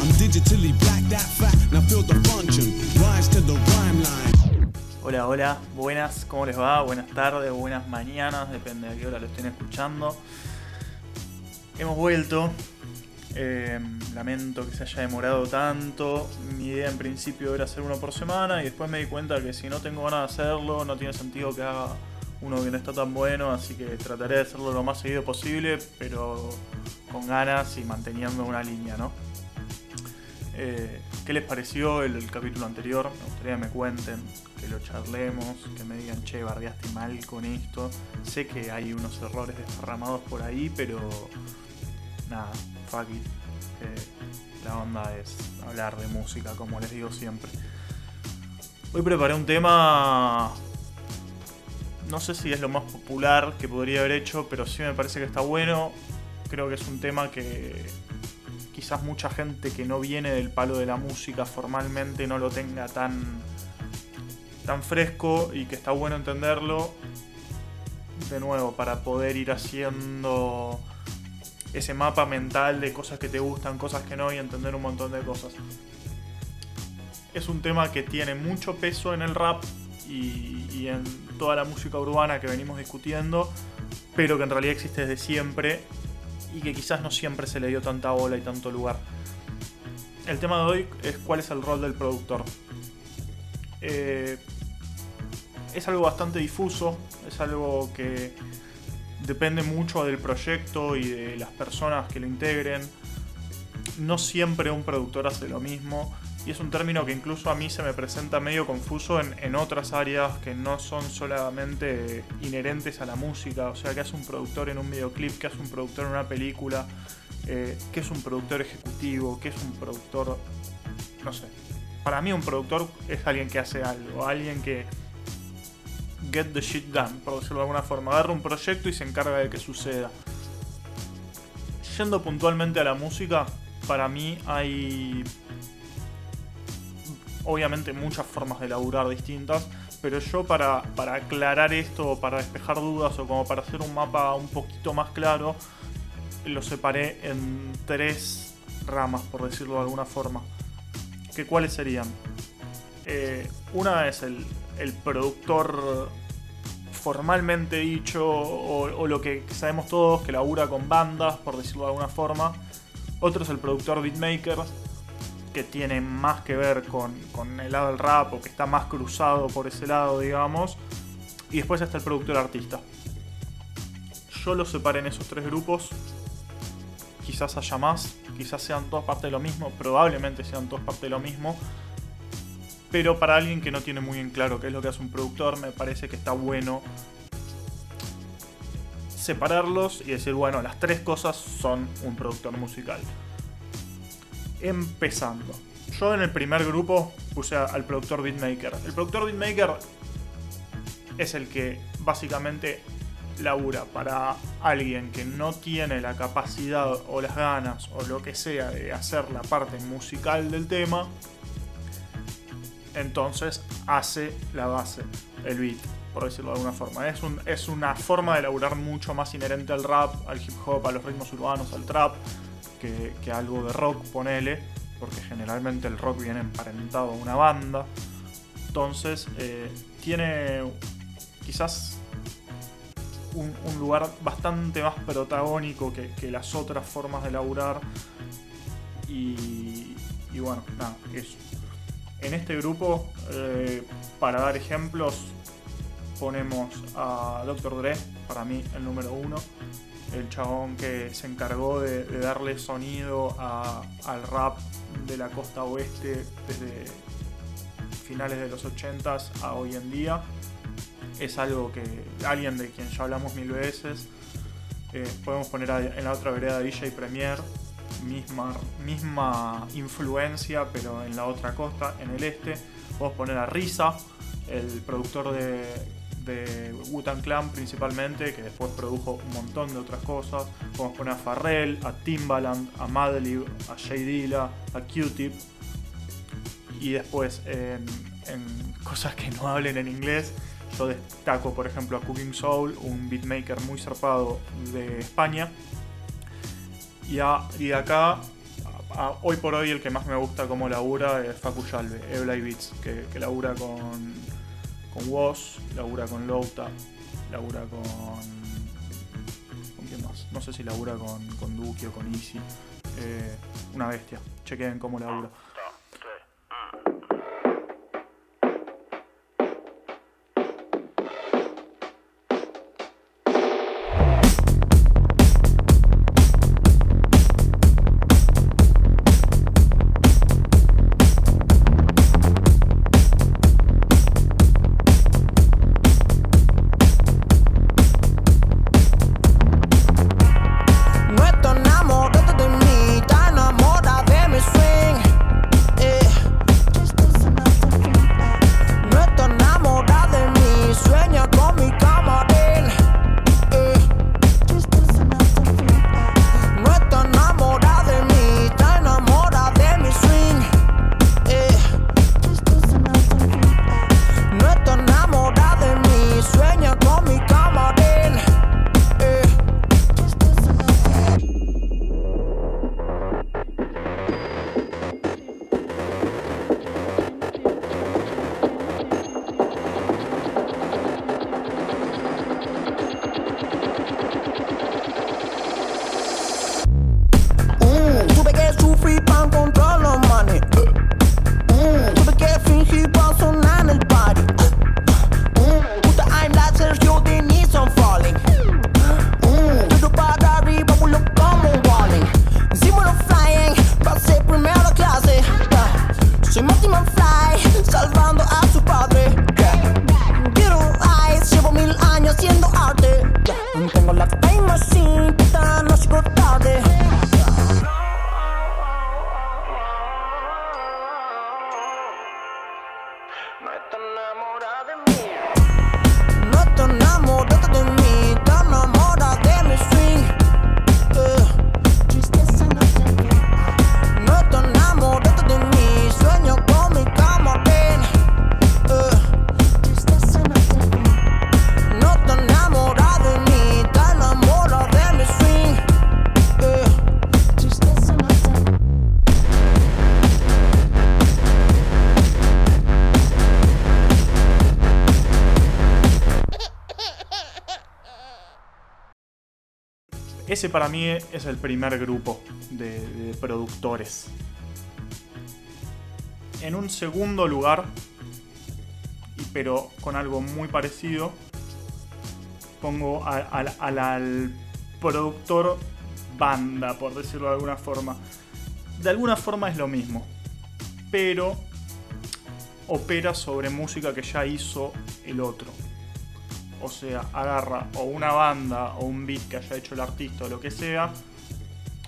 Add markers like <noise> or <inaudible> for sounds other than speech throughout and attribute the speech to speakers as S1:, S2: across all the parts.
S1: I'm digitally black, that. Now feel the function. Rise to the rhyme line.
S2: Hola, hola, buenas, ¿cómo les va? Buenas tardes, buenas mañanas, depende de qué hora lo estén escuchando. Hemos vuelto. Eh, lamento que se haya demorado tanto. Mi idea en principio era hacer uno por semana y después me di cuenta que si no tengo ganas de hacerlo, no tiene sentido que haga uno que no está tan bueno, así que trataré de hacerlo lo más seguido posible, pero con ganas y manteniendo una línea, ¿no? Eh, ¿Qué les pareció el, capítulo anterior? Me gustaría que me cuenten, que lo charlemos, que me digan, che, bardeaste mal con esto. Sé que hay unos errores desparramados por ahí, pero nada, fuck it. Eh, la onda es hablar de música, como les digo siempre. Hoy preparé un tema no sé si es lo más popular que podría haber hecho, pero sí me parece que está bueno. Creo que es un tema que quizás mucha gente que no viene del palo de la música formalmente no lo tenga tan, tan fresco y que está bueno entenderlo. De nuevo, para poder ir haciendo ese mapa mental de cosas que te gustan, cosas que no y entender un montón de cosas. Es un tema que tiene mucho peso en el rap y, y en toda la música urbana que venimos discutiendo, pero que en realidad existe desde siempre y que quizás no siempre se le dio tanta bola y tanto lugar. El tema de hoy es cuál es el rol del productor. Eh, es algo bastante difuso, es algo que depende mucho del proyecto y de las personas que lo integren. No siempre un productor hace lo mismo y es un término que incluso a mí se me presenta medio confuso en, en, otras áreas que no son solamente inherentes a la música, o sea, que hace un productor en un videoclip, que hace un productor en una película, eh, que es un productor ejecutivo, que es un productor, no sé. Para mí un productor es alguien que hace algo, alguien que get the shit done, por decirlo de alguna forma, agarra un proyecto y se encarga de que suceda. Yendo puntualmente a la música, para mí hay obviamente muchas formas de laburar distintas, pero yo para, para aclarar esto, para despejar dudas o como para hacer un mapa un poquito más claro, lo separé en tres ramas, por decirlo de alguna forma. ¿Que ¿Cuáles serían? Eh, una es el, el, productor formalmente dicho, o, o, lo que sabemos todos, que labura con bandas, por decirlo de alguna forma. Otro es el productor beatmaker, que tiene más que ver con, con, el lado del rap o que está más cruzado por ese lado, digamos. Y después está el productor artista. Yo los separé en esos tres grupos. Quizás haya más, quizás sean todas parte de lo mismo, probablemente sean todas parte de lo mismo. Pero para alguien que no tiene muy en claro qué es lo que hace un productor, me parece que está bueno separarlos y decir, bueno, las tres cosas son un productor musical empezando. Yo en el primer grupo puse al productor beatmaker. El productor beatmaker es el que básicamente labura para alguien que no tiene la capacidad o las ganas o lo que sea de hacer la parte musical del tema. Entonces hace la base, el beat, por decirlo de alguna forma. Es, un, es una forma de laburar mucho más inherente al rap, al hip hop, a los ritmos urbanos, al trap que, algo de rock, ponele, porque generalmente el rock viene emparentado a una banda. Entonces, eh, tiene quizás un, lugar bastante más protagónico que, que, las otras formas de laburar. Y, y bueno, nada, eso. En este grupo, eh, para dar ejemplos, ponemos a Dr. Dre, para mí el número uno el chabón que se encargó de, darle sonido al rap de la costa oeste desde finales de los 80s a hoy en día. Es algo que alguien de quien ya hablamos mil veces. Eh, podemos poner en la otra vereda DJ Premier, misma, misma influencia, pero en la otra costa, en el este. Podemos poner a Risa, el productor de de Wu-Tang Clan principalmente, que después produjo un montón de otras cosas. Podemos poner a Farrell, a Timbaland, a Madlib, a Jay Dilla, a Q-Tip. Y después en, <laughs> cosas que no hablen en inglés, yo destaco por ejemplo a Cooking Soul, un beatmaker muy zarpado de España. Y, y acá, hoy por hoy, el que más me gusta como labura es Facu Yalve, Ebla Beats, que, que labura con, con Woz, labura con Louta, labura con. ¿Con quién más? No sé si labura con, con Duki o con Easy. Eh, una bestia. Chequen cómo labura. Ese para mí es el primer grupo de, productores. En un segundo lugar, pero con algo muy parecido, pongo al productor banda, por decirlo de alguna forma. De alguna forma es lo mismo, pero opera sobre música que ya hizo el otro. O sea, agarra o una banda o un beat que haya hecho el artista o lo que sea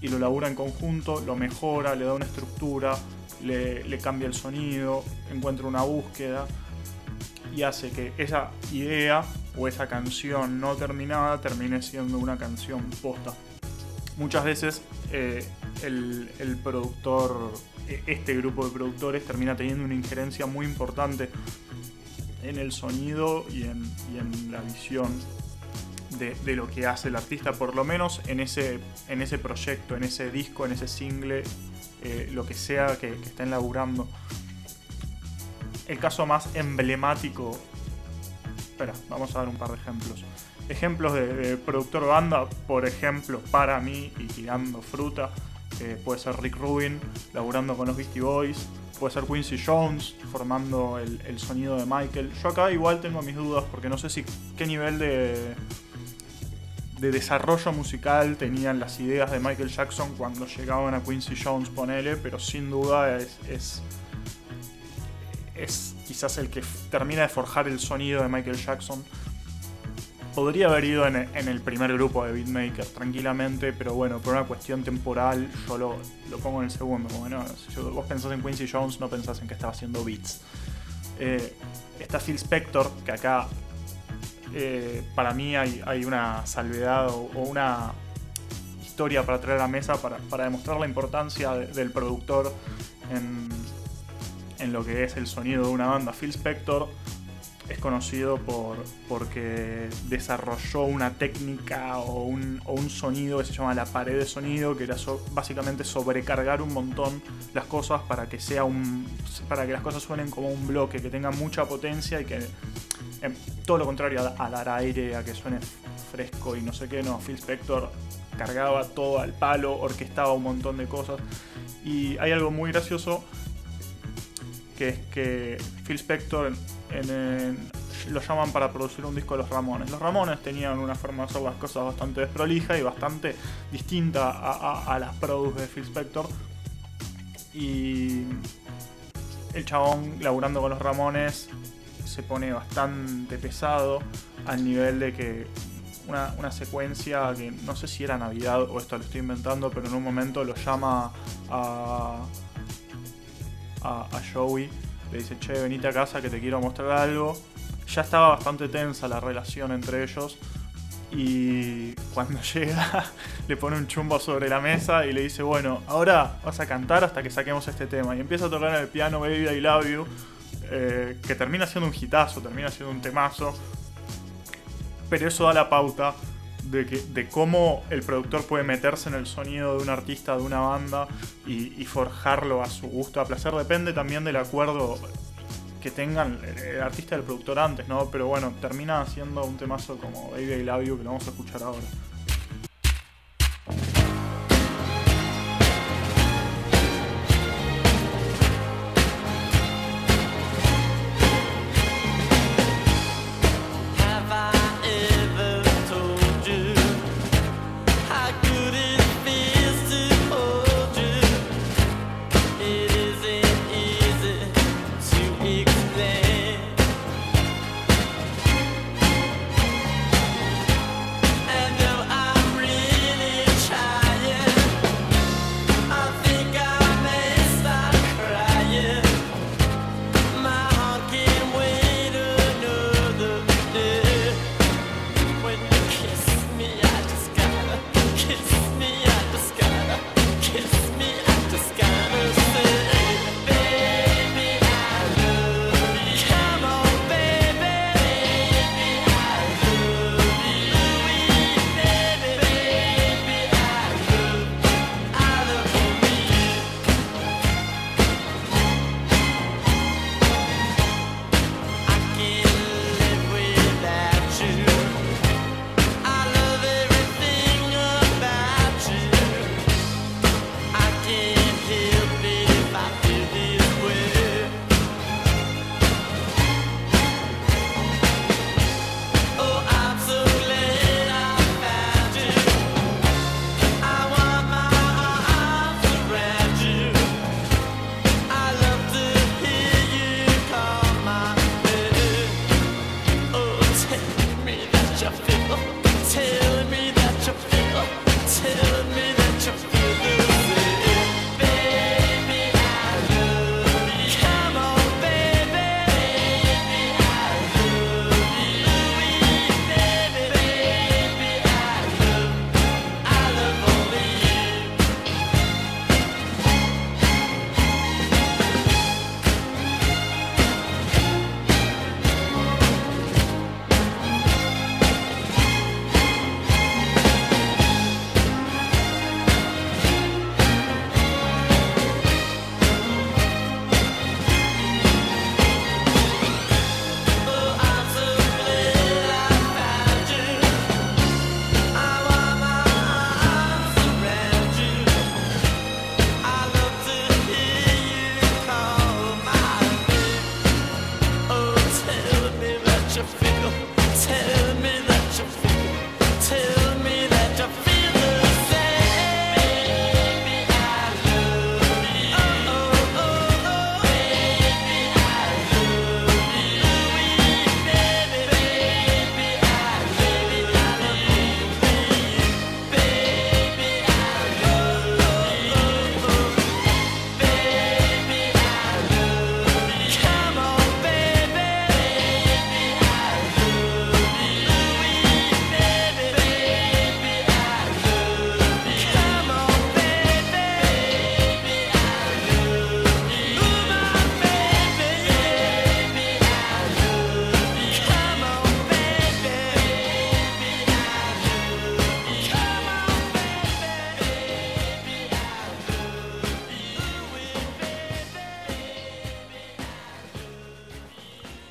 S2: y lo labura en conjunto, lo mejora, le da una estructura, le, cambia el sonido, encuentra una búsqueda y hace que esa idea o esa canción no terminada termine siendo una canción posta. Muchas veces eh, el, el, productor, e, este grupo de productores termina teniendo una injerencia muy importante en el sonido y en, la visión de, lo que hace el artista, por lo menos en ese, en ese proyecto, en ese disco, en ese single, eh, lo que sea que, estén laburando. El caso más emblemático. Espera, vamos a dar un par de ejemplos. Ejemplos de, productor banda, por ejemplo, para mí y tirando fruta, eh, puede ser Rick Rubin, laburando con los Beastie Boys, puede ser Quincy Jones formando el, sonido de Michael. Yo acá igual tengo mis dudas porque no sé si qué nivel de, de desarrollo musical tenían las ideas de Michael Jackson cuando llegaban a Quincy Jones, ponele, pero sin duda es, es, es quizás el que termina de forjar el sonido de Michael Jackson podría haber ido en, el primer grupo de Beatmaker tranquilamente, pero bueno, por una cuestión temporal yo lo, pongo en el segundo. Bueno, si vos pensás en Quincy Jones, no pensás en que estaba haciendo beats. Eh, está Phil Spector, que acá eh, para mí hay, una salvedad o, una historia para traer a la mesa para, demostrar la importancia del productor en, en lo que es el sonido de una banda. Phil Spector es conocido por porque desarrolló una técnica o un, sonido que se llama la pared de sonido, que era básicamente sobrecargar un montón las cosas para que sea un para que las cosas suenen como un bloque, que tengan mucha potencia y que em, todo lo contrario a dar aire, a que suene fresco y no sé qué, no, Phil Spector cargaba todo al palo, orquestaba un montón de cosas. Y hay algo muy gracioso que es que Phil Spector lo llaman para producir un disco de los Ramones. Los Ramones tenían una forma de hacer las cosas bastante desprolija y bastante distinta a, las produs de Phil Spector. Y el chabón laburando con los Ramones se pone bastante pesado al nivel de que una, secuencia que no sé si era Navidad o esto lo estoy inventando, pero en un momento lo llama a, a Joey, le dice, che, venite a casa que te quiero mostrar algo. Ya estaba bastante tensa la relación entre ellos y cuando <laughs> llega le pone un chumbo sobre la mesa y le dice, bueno, ahora vas a cantar hasta que saquemos este tema. Y empieza a tocar el piano Baby I Love You, eh, que termina siendo un hitazo, termina siendo un temazo. Pero eso da la pauta de, que, de cómo el productor puede meterse en el sonido de un artista, de una banda y, forjarlo a su gusto, a placer. Depende también del acuerdo que tengan el, el artista y el productor antes, ¿no? Pero bueno, termina siendo un temazo como Baby I Love You que lo vamos a escuchar ahora.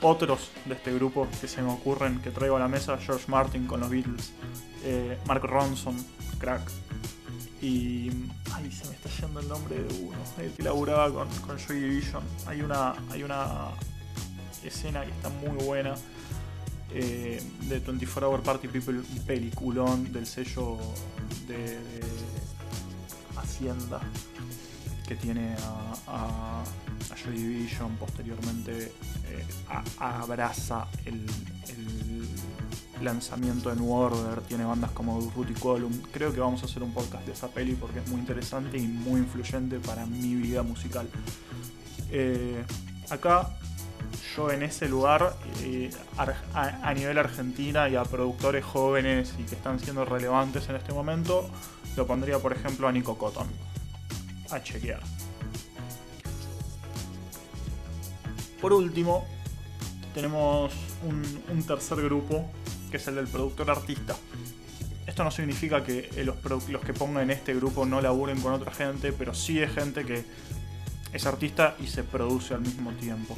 S2: Otros de este grupo que se me ocurren que traigo a la mesa, George Martin con los Beatles, eh, Mark Ronson, crack, y... Ay, se me está yendo el nombre de uno, el que laburaba con, con Joy Division. Hay una, hay una escena que está muy buena eh, de 24 Hour Party People, un peliculón del sello de, Hacienda que tiene a Joy Division, posteriormente eh, abraza el, lanzamiento de New Order, tiene bandas como Ruti Column. Creo que vamos a hacer un podcast de esa peli porque es muy interesante y muy influyente para mi vida musical. Eh, acá yo en ese lugar, eh, a nivel Argentina y a productores jóvenes y que están siendo relevantes en este momento, lo pondría por ejemplo a Nico Cotton. A chequear. Por último, tenemos un, tercer grupo, que es el del productor artista. Esto no significa que eh, los, que pongan en este grupo no laburen con otra gente, pero sí es gente que es artista y se produce al mismo tiempo.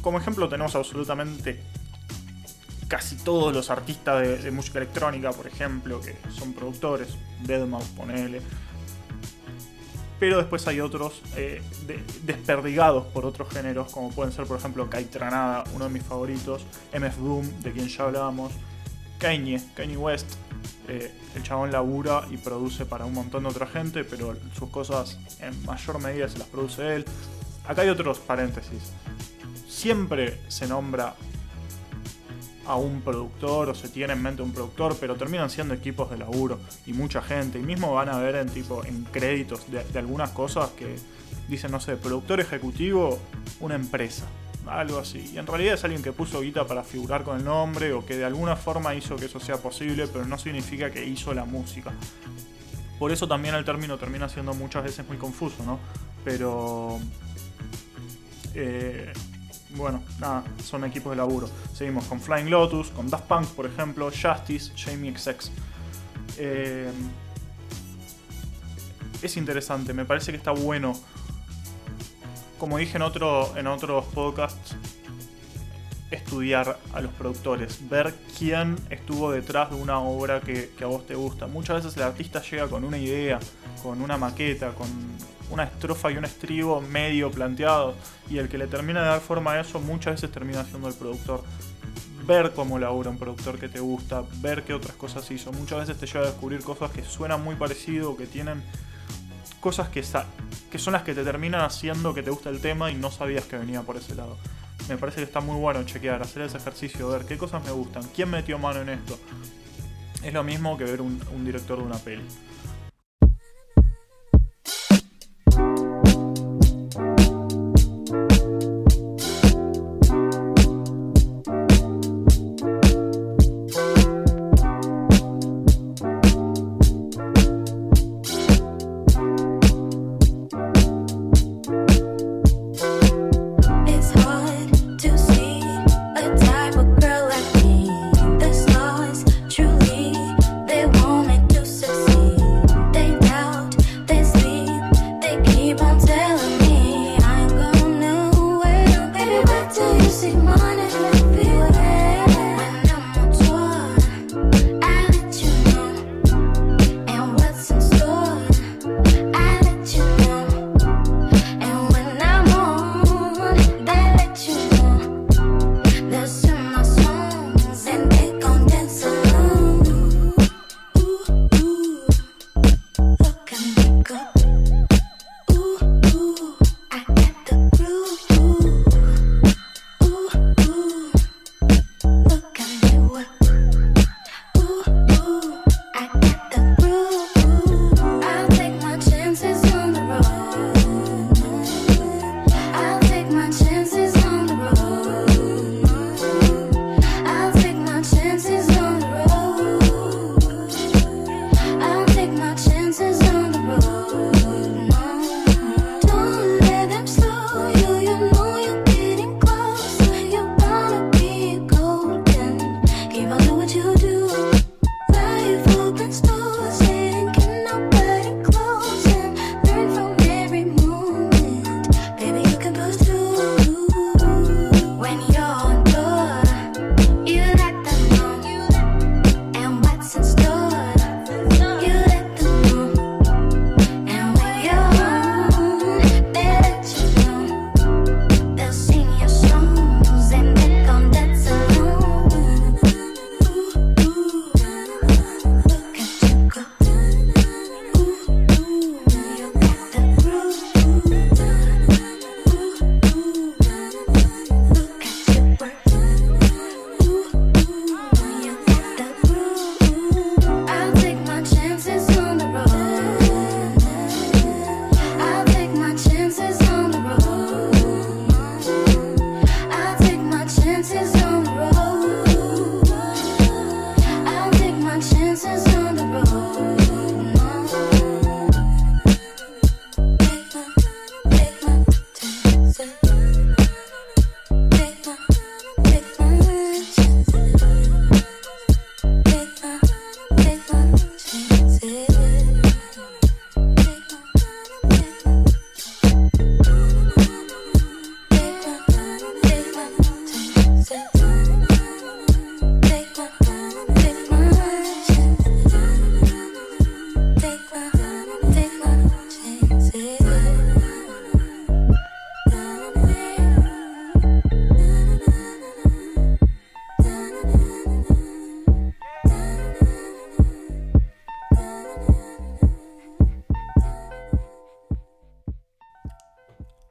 S2: Como ejemplo tenemos absolutamente casi todos los artistas de, música electrónica, por ejemplo, que son productores, Deadmau5, ponele. Pero después hay otros eh, de- desperdigados por otros géneros, como pueden ser, por ejemplo, Kai Tranada, uno de mis favoritos, MF Doom, de quien ya hablamos, Kanye, Kanye West. eh, el chabón labura y produce para un montón de otra gente, pero sus cosas en mayor medida se las produce él. Acá hay otros paréntesis. Siempre se nombra a un productor o se tiene en mente un productor, pero terminan siendo equipos de laburo y mucha gente. Y mismo van a ver en tipo en créditos de, de algunas cosas que dicen, no sé, productor ejecutivo, una empresa, algo así. Y en realidad es alguien que puso guita para figurar con el nombre o que de alguna forma hizo que eso sea posible, pero no significa que hizo la música. Por eso también el término termina siendo muchas veces muy confuso, ¿no? Pero... eh, bueno, nada, son equipos de laburo. Seguimos con Flying Lotus, con Daft Punk, por ejemplo, Justice, Jamie XX. Eh, es interesante, me parece que está bueno. Como dije en, otro, en otros podcasts, estudiar a los productores, ver quién estuvo detrás de una obra que, que a vos te gusta. Muchas veces el artista llega con una idea, con una maqueta, con una estrofa y un estribo medio planteado, y el que le termina de dar forma a eso muchas veces termina siendo el productor. Ver cómo labura un productor que te gusta, ver qué otras cosas hizo. Muchas veces te lleva a descubrir cosas que suenan muy parecido, que tienen cosas que, que son las que te terminan haciendo que te guste el tema y no sabías que venía por ese lado. Me parece que está muy bueno chequear, hacer ese ejercicio, ver qué cosas me gustan, quién metió mano en esto. Es lo mismo que ver un director de una peli.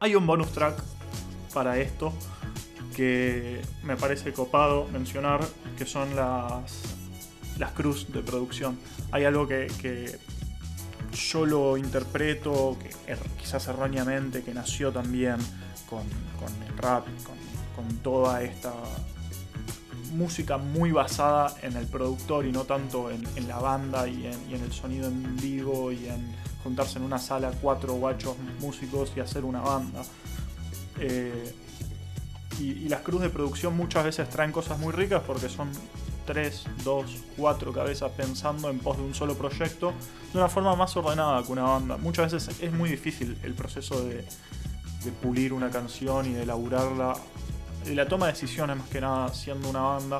S2: Hay un bonus track para esto que me parece copado mencionar, que son las, las cruz de producción. Hay algo que, yo lo interpreto, que er- quizás erróneamente, que nació también con, con el rap, con, toda esta música muy basada en el productor y no tanto en, la banda y en el sonido en vivo y en juntarse en una sala cuatro guachos músicos y hacer una banda. Eh, y, las cruz de producción muchas veces traen cosas muy ricas porque son tres, dos, cuatro cabezas pensando en pos de un solo proyecto de una forma más ordenada que una banda. Muchas veces es muy difícil el proceso de, pulir una canción y de elaborarla, la toma de decisiones más que nada siendo una banda.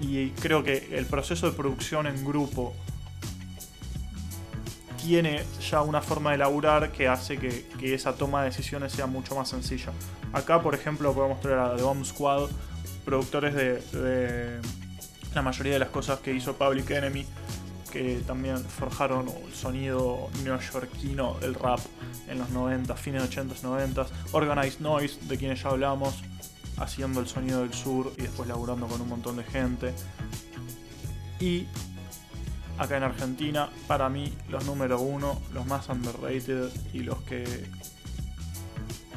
S2: Y creo que el proceso de producción en grupo tiene ya una forma de elaborar que hace que, esa toma de decisiones sea mucho más sencilla. Acá, por ejemplo, podemos traer a The Bomb Squad, productores de, de la mayoría de las cosas que hizo Public Enemy, que también forjaron el sonido neoyorquino del rap en los 90, fines 80s, 90s. Organized Noise, de quienes ya hablamos, haciendo el sonido del sur y después laburando con un montón de gente. Y acá en Argentina, para mí, los número uno, los más underrated y los que.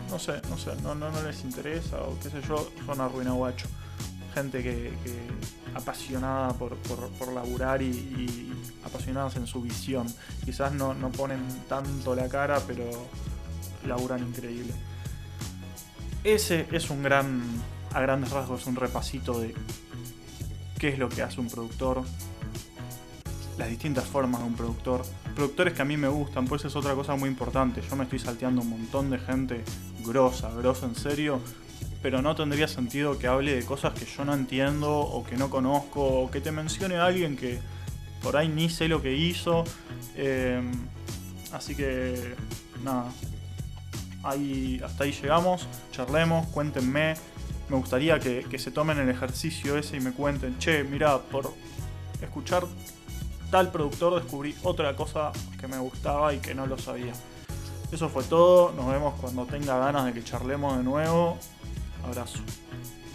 S2: No sé, no sé, no, no, les interesa o qué sé yo, son Arruina Guacho. Gente que, que apasionada por, por, por laburar y, y apasionadas en su visión. Quizás no, no ponen tanto la cara, pero laburan increíble. Ese es un gran, a grandes rasgos, un repasito de qué es lo que hace un productor, las distintas formas de un productor. Productores que a mí me gustan, pues es otra cosa muy importante. Yo me estoy salteando un montón de gente grosa, grosa en serio, pero no tendría sentido que hable de cosas que yo no entiendo o que no conozco o que te mencione a alguien que por ahí ni sé lo que hizo. Eh, así que nada, ahí, hasta ahí llegamos, charlemos, cuéntenme. Me gustaría que, que se tomen el ejercicio ese y me cuenten, che, mirá, por escuchar tal productor descubrí otra cosa que me gustaba y que no lo sabía. Eso fue todo, nos vemos cuando tenga ganas de que charlemos de nuevo. Abrazo.